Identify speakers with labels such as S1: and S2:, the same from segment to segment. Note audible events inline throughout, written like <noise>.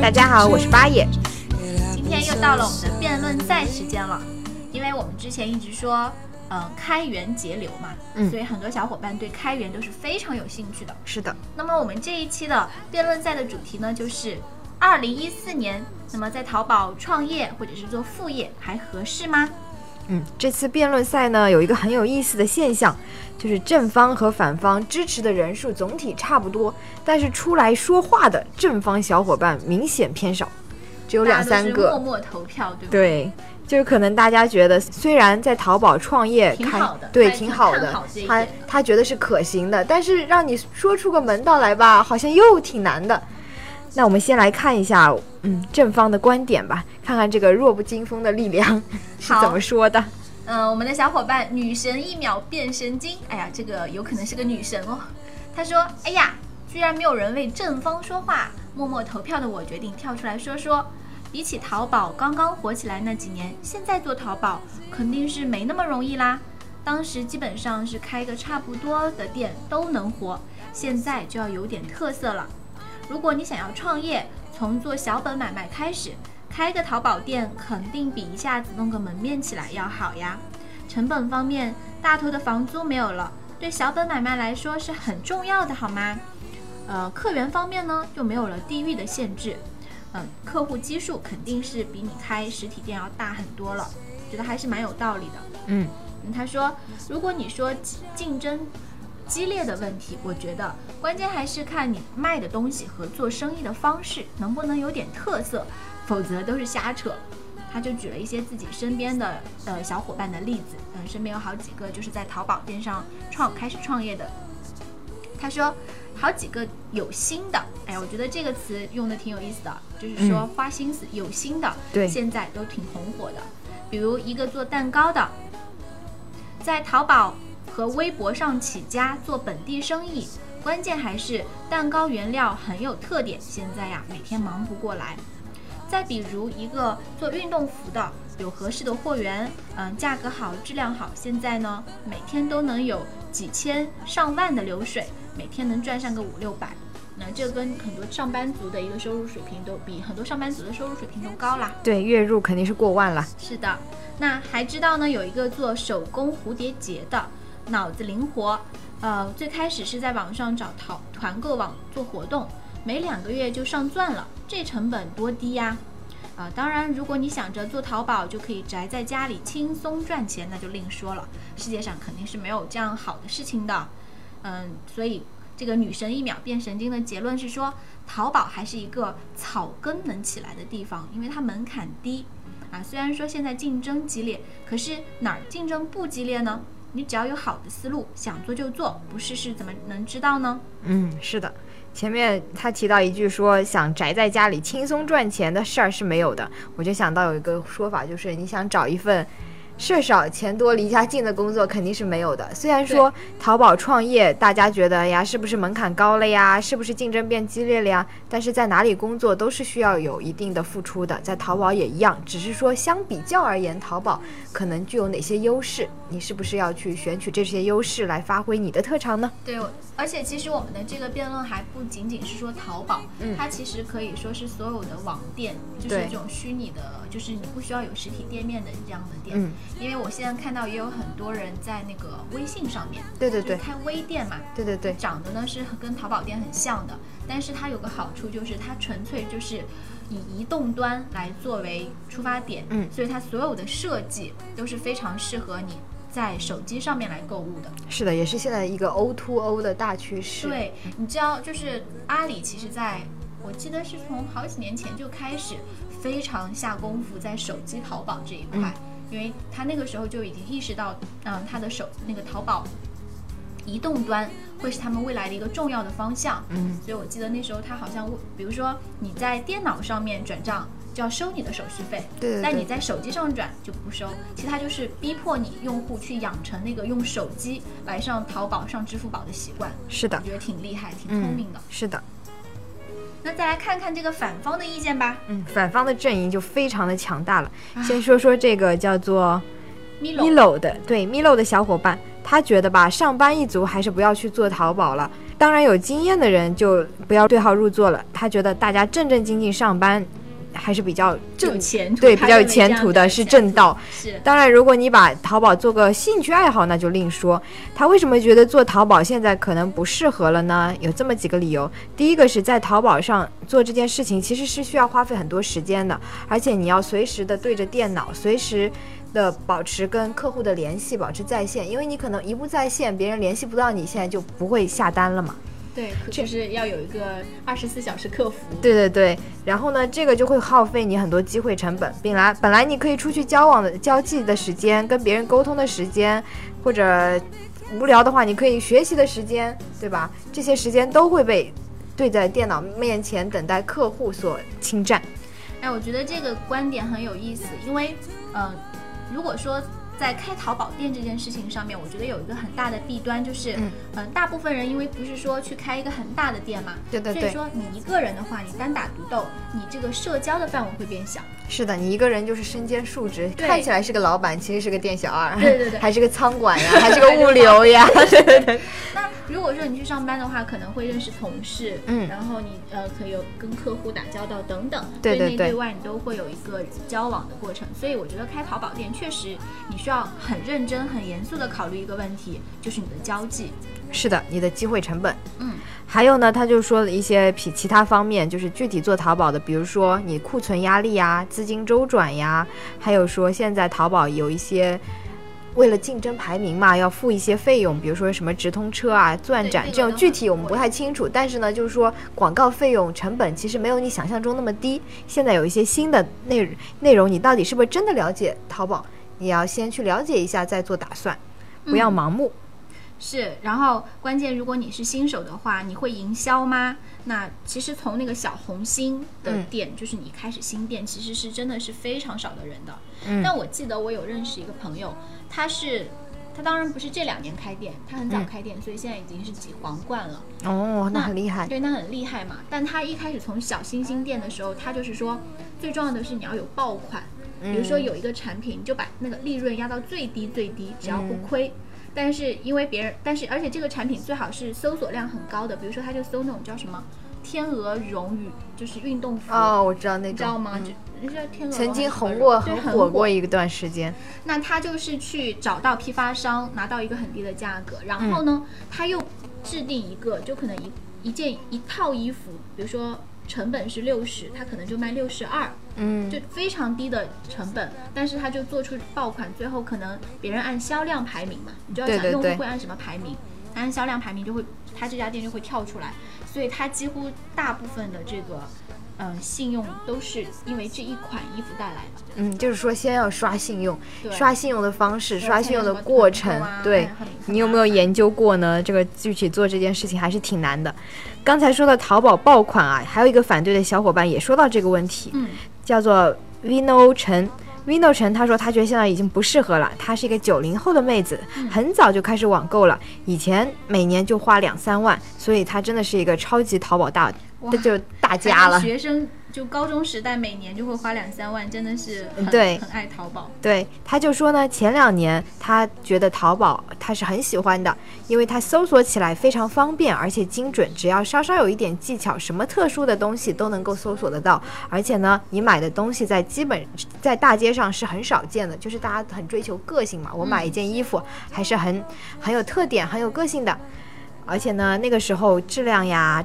S1: 大家好，我是
S2: 八爷。
S1: 今天又到了我们的辩论赛时间了，因为我们之前一直说，呃，开源节流嘛，
S2: 嗯
S1: 所以很多小伙伴对开源都是非常有兴趣的。
S2: 是的，
S1: 那么我们这一期的辩论赛的主题呢，就是二零一四年，那么在淘宝创业或者是做副业还合适吗？
S2: 嗯，这次辩论赛呢有一个很有意思的现象，就是正方和反方支持的人数总体差不多，但是出来说话的正方小伙伴明显偏少，只有两三
S1: 大家都是
S2: 个。
S1: 默默投票，对吧？
S2: 对，就是可能大家觉得，虽然在淘宝创业开
S1: 挺好的
S2: 对
S1: 挺
S2: 好的他他觉得是可行的，但是让你说出个门道来吧，好像又挺难的。那我们先来看一下，嗯，正方的观点吧，看看这个弱不禁风的力量 <laughs> 是怎么说的。
S1: 嗯、我们的小伙伴女神一秒变神经，哎呀，这个有可能是个女神哦。她说：“哎呀，居然没有人为正方说话，默默投票的我决定跳出来说说。比起淘宝刚刚火起来那几年，现在做淘宝肯定是没那么容易啦。当时基本上是开个差不多的店都能活，现在就要有点特色了。如果你想要创业，从做小本买卖开始，开个淘宝店肯定比一下子弄个门面起来要好呀。成本方面，大头的房租没有了，对小本买卖来说是很重要的，好吗？呃，客源方面呢，就没有了地域的限制，嗯、客户基数肯定是比你开实体店要大很多了，觉得还是蛮有道理的。
S2: 嗯，
S1: 嗯，他说，如果你说竞竞争激烈的问题，我觉得关键还是看你卖的东西和做生意的方式能不能有点特色，否则都是瞎扯。他就举了一些自己身边的呃小伙伴的例子，嗯，身边有好几个就是在淘宝店上创开始创业的。他说好几个有心的，哎呀，我觉得这个词用的挺有意思的，就是说花心思、有心的，
S2: 对
S1: 现在都挺红火的。比如一个做蛋糕的，在淘宝和微博上起家做本地生意，关键还是蛋糕原料很有特点。现在呀，每天忙不过来。再比如一个做运动服的，有合适的货源，嗯，价格好，质量好，现在呢，每天都能有几千上万的流水，每天能赚上个五六百。那这跟很多上班族的一个收入水平都比很多上班族的收入水平都高啦。
S2: 对，月入肯定是过万了。
S1: 是的，那还知道呢，有一个做手工蝴蝶结的，脑子灵活，呃，最开始是在网上找淘团购网做活动，没两个月就上钻了，这成本多低呀！啊、当然，如果你想着做淘宝就可以宅在家里轻松赚钱，那就另说了。世界上肯定是没有这样好的事情的，嗯，所以这个女神一秒变神经的结论是说，淘宝还是一个草根能起来的地方，因为它门槛低。啊，虽然说现在竞争激烈，可是哪儿竞争不激烈呢？你只要有好的思路，想做就做，不试试怎么能知道呢？
S2: 嗯，是的。前面他提到一句说想宅在家里轻松赚钱的事儿是没有的，我就想到有一个说法，就是你想找一份事儿少钱多离家近的工作肯定是没有的。虽然说淘宝创业，大家觉得哎呀是不是门槛高了呀，是不是竞争变激烈了呀？但是在哪里工作都是需要有一定的付出的，在淘宝也一样，只是说相比较而言，淘宝可能具有哪些优势，你是不是要去选取这些优势来发挥你的特长呢？
S1: 对，而且其实我们的这个辩论还不仅仅是说淘宝，
S2: 嗯
S1: 它其实可以说是所有的网店，就是
S2: 对
S1: 这种虚拟的，就是你不需要有实体店面的这样的店。
S2: 嗯，
S1: 因为我现在看到也有很多人在那个微信上面，
S2: 对对对
S1: 开微店嘛，
S2: 对对对，
S1: 长得呢是跟淘宝店很像的，但是它有个好处就是它纯粹就是以移动端来作为出发点，
S2: 嗯
S1: 所以它所有的设计都是非常适合你在手机上面来购物的。
S2: 是的，也是现在一个 O to O 的大趋势。，
S1: 对，你知道，就是阿里其实在我记得是从好几年前就开始非常下功夫在手机淘宝这一块。因为他那个时候就已经意识到，嗯，他的手那个淘宝移动端会是他们未来的一个重要的方向。
S2: 嗯，
S1: 所以我记得那时候他好像，比如说你在电脑上面转账就要收你的手续费，
S2: 对对对
S1: 但你在手机上转就不收。其实它就是逼迫你用户去养成那个用手机来上淘宝、上支付宝的习惯。
S2: 是的
S1: 我，觉得挺厉害、挺聪明的。
S2: 嗯，是的，
S1: 那再来看看这个反方的意见吧。
S2: 嗯，反方的阵营就非常的强大了。
S1: 啊
S2: 先说说这个叫做 Milo，Milo 的，对 Milo 的小伙伴，他觉得吧，上班一族还是不要去做淘宝了。当然，有经验的人就不要对号入座了。他觉得大家正正经经上班还是比较
S1: 有
S2: 正，
S1: 前途，
S2: 对，比较有前途的，是正道。
S1: 是
S2: 当然，如果你把淘宝做个兴趣爱好，那就另说。他为什么觉得做淘宝现在可能不适合了呢？有这么几个理由。第一个是在淘宝上做这件事情，其实是需要花费很多时间的，而且你要随时的对着电脑，随时的保持跟客户的联系，保持在线，因为你可能一不在线，别人联系不到你，现在就不会下单了嘛。
S1: 对，就是要有一个二十四小时客服。
S2: 对对对，然后呢，这个就会耗费你很多机会成本。本来本来你可以出去交往的交际的时间，跟别人沟通的时间，或者无聊的话，你可以学习的时间，对吧？这些时间都会被对在电脑面前等待客户所侵占。
S1: 哎，我觉得这个观点很有意思，因为，嗯、如果说在开淘宝店这件事情上面，我觉得有一个很大的弊端，就是，嗯
S2: 嗯、
S1: 大部分人因为不是说去开一个很大的店嘛，
S2: 对对对，
S1: 所以说你一个人的话，你单打独斗，你这个社交的范围会变小。
S2: 是的，你一个人就是身兼数职，看起来是个老板，其实是个店小二，
S1: 对对对 <laughs>
S2: 还是个仓管呀，<laughs> 还是个物流呀，对对对。
S1: 那如果说你去上班的话，可能会认识同事，
S2: 嗯
S1: 然后你呃可以有跟客户打交道等等，
S2: 对对对
S1: 对内对外你都会有一个交往的过程。所以我觉得开淘宝店确实你需要很认真、很严肃的考虑一个问题，就是你的交际。
S2: 是的，你的机会成本。
S1: 嗯，
S2: 还有呢，他就说了一些其其他方面，就是具体做淘宝的，比如说你库存压力呀、资金周转呀，还有说现在淘宝有一些。为了竞争排名嘛，要付一些费用，比如说什么直通车啊、钻展这种，具体我们不太清楚。但是呢，就是说广告费用成本其实没有你想象中那么低。现在有一些新的内内容，你到底是不是真的了解淘宝？你要先去了解一下，再做打算，不要
S1: 嗯
S2: 盲目。
S1: 是，然后关键，如果你是新手的话，你会营销吗？那其实从那个小红心的
S2: 嗯
S1: 店，就是你开始新店，其实是真的是非常少的人的。
S2: 嗯
S1: 但我记得我有认识一个朋友，他是，他当然不是这两年开店，他很早
S2: 嗯
S1: 开店，所以现在已经是几皇冠了。
S2: 哦，那
S1: 那
S2: 很厉害。
S1: 对，那很厉害嘛。但他一开始从小星星店的时候，他就是说，最重要的是你要有爆款。比如说
S2: 嗯
S1: 有一个产品，你就把那个利润压到最低最低，只要不
S2: 嗯
S1: 亏。但是因为别人，但是而且这个产品最好是搜索量很高的，比如说他就搜那种叫什么天鹅绒羽，就是运动服，
S2: 哦，我知道那种，
S1: 你知道吗？
S2: 嗯
S1: 就那叫天鹅绒
S2: 曾经红过，
S1: 很
S2: 火过一段时间。
S1: 那他就是去找到批发商，拿到一个很低的价格，然后呢，他又制定一个，就可能一一件一套衣服，比如说成本是六十，他可能就卖六十二，
S2: 嗯。
S1: 就非常低的成本，但是他就做出爆款，最后可能别人按销量排名嘛，你就要想用户会按什么排名，按销量排名就会，他这家店就会跳出来，所以他几乎大部分的这个。嗯，信用都是因为这一款衣服带来的。
S2: 嗯，就是说先要刷信用，刷信用的方式，刷信用的过程
S1: 啊，
S2: 对你有没有研究过呢？这个具体做这件事情还是挺难的。刚才说到淘宝爆款啊，还有一个反对的小伙伴也说到这个问题，
S1: 嗯，
S2: 叫做 Vino 陈。Vino 陈他说他觉得现在已经不适合了，她是一个九零后的妹子，
S1: 嗯
S2: 很早就开始网购了，以前每年就花两三万，所以她真的是一个超级淘宝大，就大家了。
S1: 学生就高中时代每年就会花两三万，真的是很
S2: 对
S1: 很爱淘宝。
S2: 对，他就说呢，前两年他觉得淘宝他是很喜欢的，因为他搜索起来非常方便，而且精准，只要稍稍有一点技巧，什么特殊的东西都能够搜索得到。而且呢，你买的东西在基本在大街上是很少见的，就是大家很追求个性嘛。我买一件衣服还是很很有特点、很有个性的，而且呢，那个时候质量呀、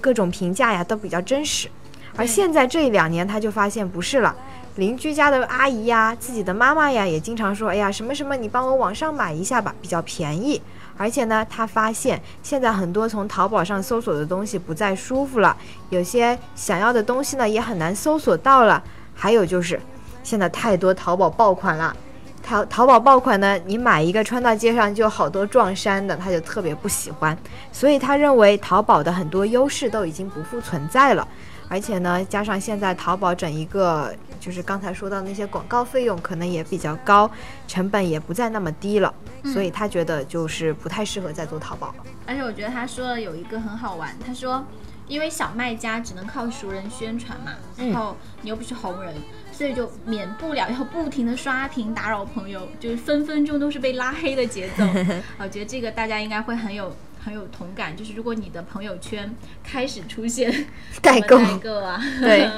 S2: 各种评价呀都比较真实。而现在这一两年，他就发现不是了。邻居家的阿姨呀，自己的妈妈呀，也经常说：“哎呀，什么什么，你帮我网上买一下吧，比较便宜。”而且呢，他发现现在很多从淘宝上搜索的东西不再舒服了，有些想要的东西呢也很难搜索到了。还有就是，现在太多淘宝爆款了。淘淘宝爆款呢，你买一个穿到街上就好多撞衫的，他就特别不喜欢，所以他认为淘宝的很多优势都已经不复存在了。而且呢，加上现在淘宝整一个就是刚才说到那些广告费用可能也比较高，成本也不再那么低了，所以他觉得就是不太适合再做淘宝了。
S1: 而且我觉得他说的有一个很好玩，他说，因为小卖家只能靠熟人宣传嘛，然后你又不是红人，所以就免不了要不停的刷屏打扰朋友，就是分分钟都是被拉黑的节奏。<laughs> 我觉得这个大家应该会很有很有同感，就是如果你的朋友圈开始出现 <laughs>
S2: 代购
S1: 代购啊，<laughs>
S2: 对，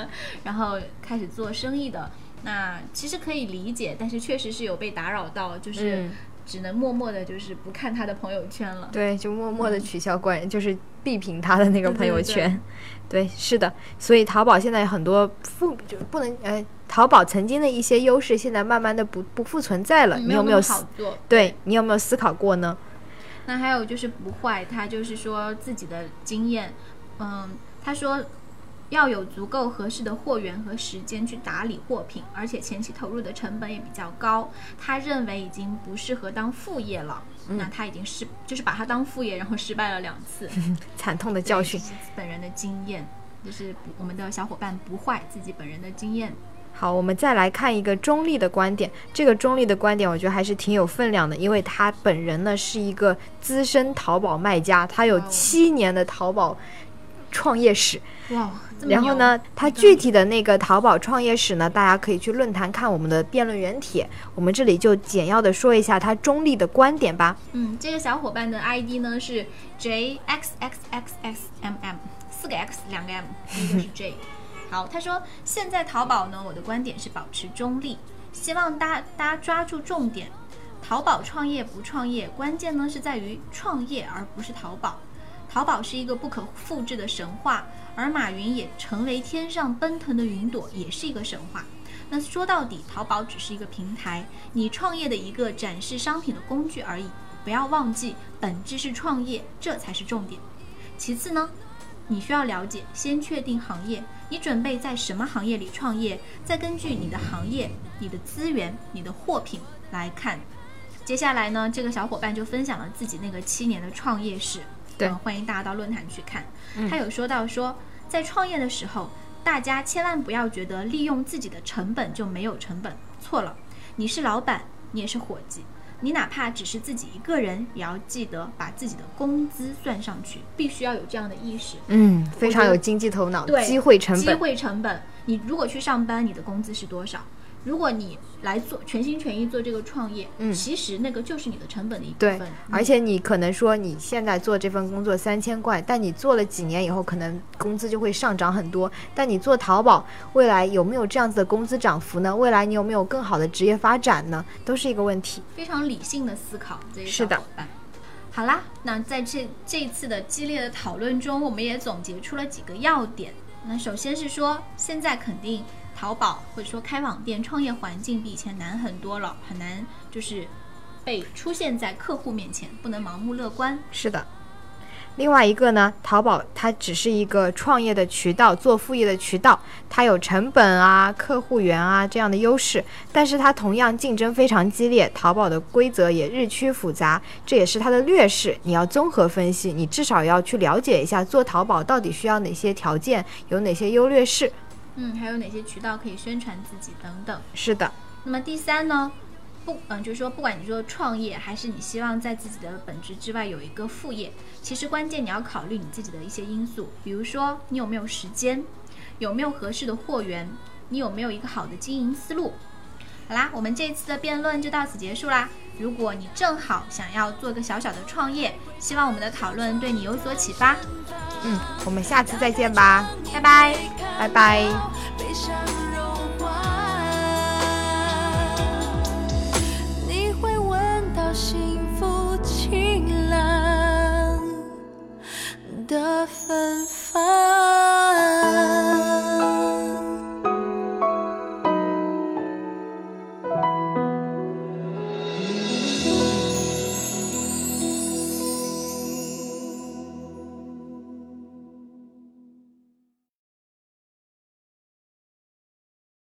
S1: 然后开始做生意的，那其实可以理解，但是确实是有被打扰到，就是
S2: 嗯
S1: 只能默默的，就是不看他的朋友圈了。
S2: 对，就默默的取消关，就是闭屏他的那个朋友
S1: 对
S2: 圈。对，是的，所以淘宝现在很多复就不能呃，淘宝曾经的一些优势，现在慢慢的不不复存在了。
S1: 嗯
S2: 你有没有思？
S1: 做？
S2: 对你有没有思考过呢？
S1: 那还有就是不坏，他就是说自己的经验，嗯，他说要有足够合适的货源和时间去打理货品，而且前期投入的成本也比较高。他认为已经不适合当副业了，那他已经失，就是把他当副业，然后失败了两次。<laughs>
S2: 惨痛的教训
S1: 本人的经验，就是不我们的小伙伴不坏自己本人的经验。
S2: 好，我们再来看一个中立的观点。这个中立的观点，我觉得还是挺有分量的，因为他本人呢是一个资深淘宝卖家，他有七年的淘宝创业史。
S1: 哇，
S2: 然后呢，他具体的那个淘宝创业史呢，大家可以去论坛看我们的辩论原帖。我们这里就简要的说一下他中立的观点吧。
S1: 嗯，这个小伙伴的 ID 呢是 J X X X X M M，四个 X，两个 M，一个是 J。好，他说现在淘宝呢，我的观点是保持中立，希望大家大家抓住重点。淘宝创业不创业，关键呢是在于创业，而不是淘宝。淘宝是一个不可复制的神话，而马云也成为天上奔腾的云朵，也是一个神话。那说到底，淘宝只是一个平台，你创业的一个展示商品的工具而已。不要忘记，本质是创业，这才是重点。其次呢，你需要了解，先确定行业，你准备在什么行业里创业，再根据你的行业、你的资源、你的货品来看。接下来呢，这个小伙伴就分享了自己那个七年的创业史，
S2: 对
S1: 呃欢迎大家到论坛去看。他有说到说，在创业的时候，大家千万不要觉得利用自己的成本就没有成本，错了，你是老板，你也是伙计。你哪怕只是自己一个人，也要记得把自己的工资算上去，必须要有这样的意识。
S2: 嗯，非常有经济头脑，
S1: 对
S2: 机会成本机。
S1: 会成本，你如果去上班，你的工资是多少？如果你来做全心全意做这个创业，
S2: 嗯
S1: 其实那个就是你的成本的一部
S2: 对
S1: 分。，
S2: 而且你可能说你现在做这份工作三千块，但你做了几年以后，可能工资就会上涨很多。但你做淘宝，未来有没有这样子的工资涨幅呢？未来你有没有更好的职业发展呢？都是一个问题。
S1: 非常理性的思考，这些
S2: 是的。
S1: 好啦，那在这这一次的激烈的讨论中，我们也总结出了几个要点。那首先是说，现在肯定淘宝或者说开网店创业环境比以前难很多了，很难就是被出现在客户面前，不能盲目乐观。
S2: 是的。另外一个呢，淘宝它只是一个创业的渠道，做副业的渠道，它有成本啊、客户源啊这样的优势，但是它同样竞争非常激烈，淘宝的规则也日趋复杂，这也是它的劣势。你要综合分析，你至少要去了解一下做淘宝到底需要哪些条件，有哪些优劣势。
S1: 嗯，还有哪些渠道可以宣传自己等等。
S2: 是的，
S1: 那么第三呢，不，嗯，就是说，不管你说创业，还是你希望在自己的本职之外有一个副业，其实关键你要考虑你自己的一些因素，比如说你有没有时间，有没有合适的货源，你有没有一个好的经营思路。好啦，我们这一次的辩论就到此结束啦。如果你正好想要做个小小的创业，希望我们的讨论对你有所启发。
S2: 嗯，我们下次再见吧，
S1: 拜拜。
S2: 拜拜。